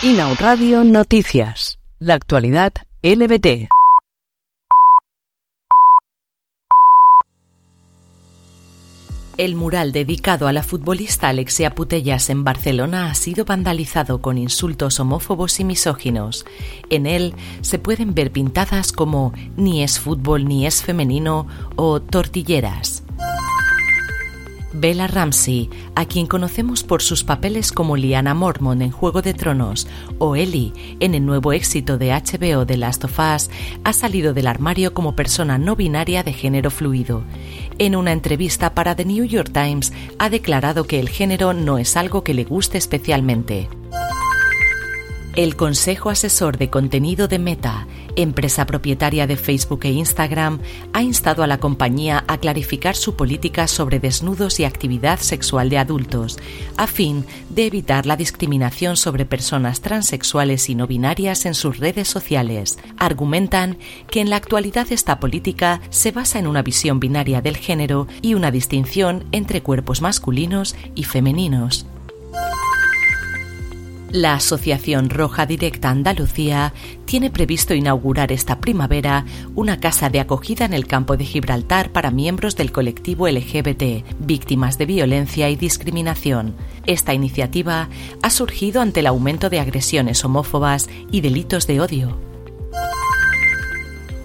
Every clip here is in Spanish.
Inau Radio Noticias. La actualidad LBT. El mural dedicado a la futbolista Alexia Putellas en Barcelona ha sido vandalizado con insultos homófobos y misóginos. En él se pueden ver pintadas como ni es fútbol ni es femenino o tortilleras. Bella Ramsey, a quien conocemos por sus papeles como Liana Mormon en Juego de Tronos o Ellie en el nuevo éxito de HBO de Last of Us, ha salido del armario como persona no binaria de género fluido. En una entrevista para The New York Times ha declarado que el género no es algo que le guste especialmente. El Consejo Asesor de Contenido de Meta, empresa propietaria de Facebook e Instagram, ha instado a la compañía a clarificar su política sobre desnudos y actividad sexual de adultos, a fin de evitar la discriminación sobre personas transexuales y no binarias en sus redes sociales. Argumentan que en la actualidad esta política se basa en una visión binaria del género y una distinción entre cuerpos masculinos y femeninos. La Asociación Roja Directa Andalucía tiene previsto inaugurar esta primavera una casa de acogida en el campo de Gibraltar para miembros del colectivo LGBT, víctimas de violencia y discriminación. Esta iniciativa ha surgido ante el aumento de agresiones homófobas y delitos de odio.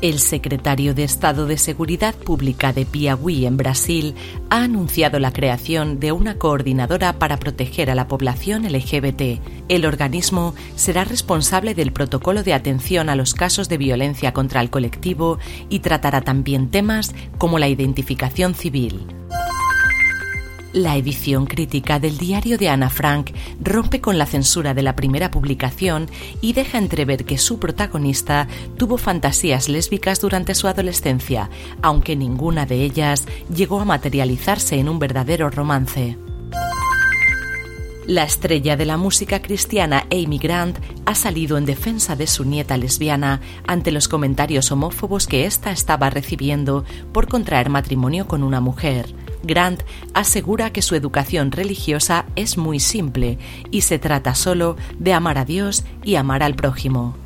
El secretario de Estado de Seguridad Pública de Piauí, en Brasil, ha anunciado la creación de una coordinadora para proteger a la población LGBT. El organismo será responsable del protocolo de atención a los casos de violencia contra el colectivo y tratará también temas como la identificación civil. La edición crítica del diario de Ana Frank rompe con la censura de la primera publicación y deja entrever que su protagonista tuvo fantasías lésbicas durante su adolescencia, aunque ninguna de ellas llegó a materializarse en un verdadero romance. La estrella de la música cristiana Amy Grant ha salido en defensa de su nieta lesbiana ante los comentarios homófobos que ésta estaba recibiendo por contraer matrimonio con una mujer. Grant asegura que su educación religiosa es muy simple y se trata solo de amar a Dios y amar al prójimo.